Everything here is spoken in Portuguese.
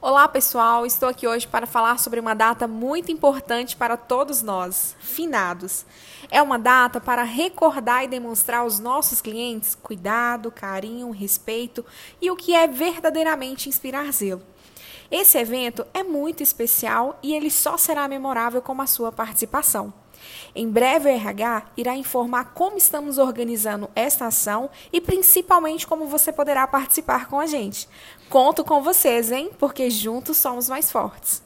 Olá, pessoal! Estou aqui hoje para falar sobre uma data muito importante para todos nós, finados. É uma data para recordar e demonstrar aos nossos clientes cuidado, carinho, respeito e o que é verdadeiramente inspirar zelo. Esse evento é muito especial e ele só será memorável com a sua participação. Em breve, o RH irá informar como estamos organizando esta ação e principalmente como você poderá participar com a gente. Conto com vocês, hein? Porque juntos somos mais fortes.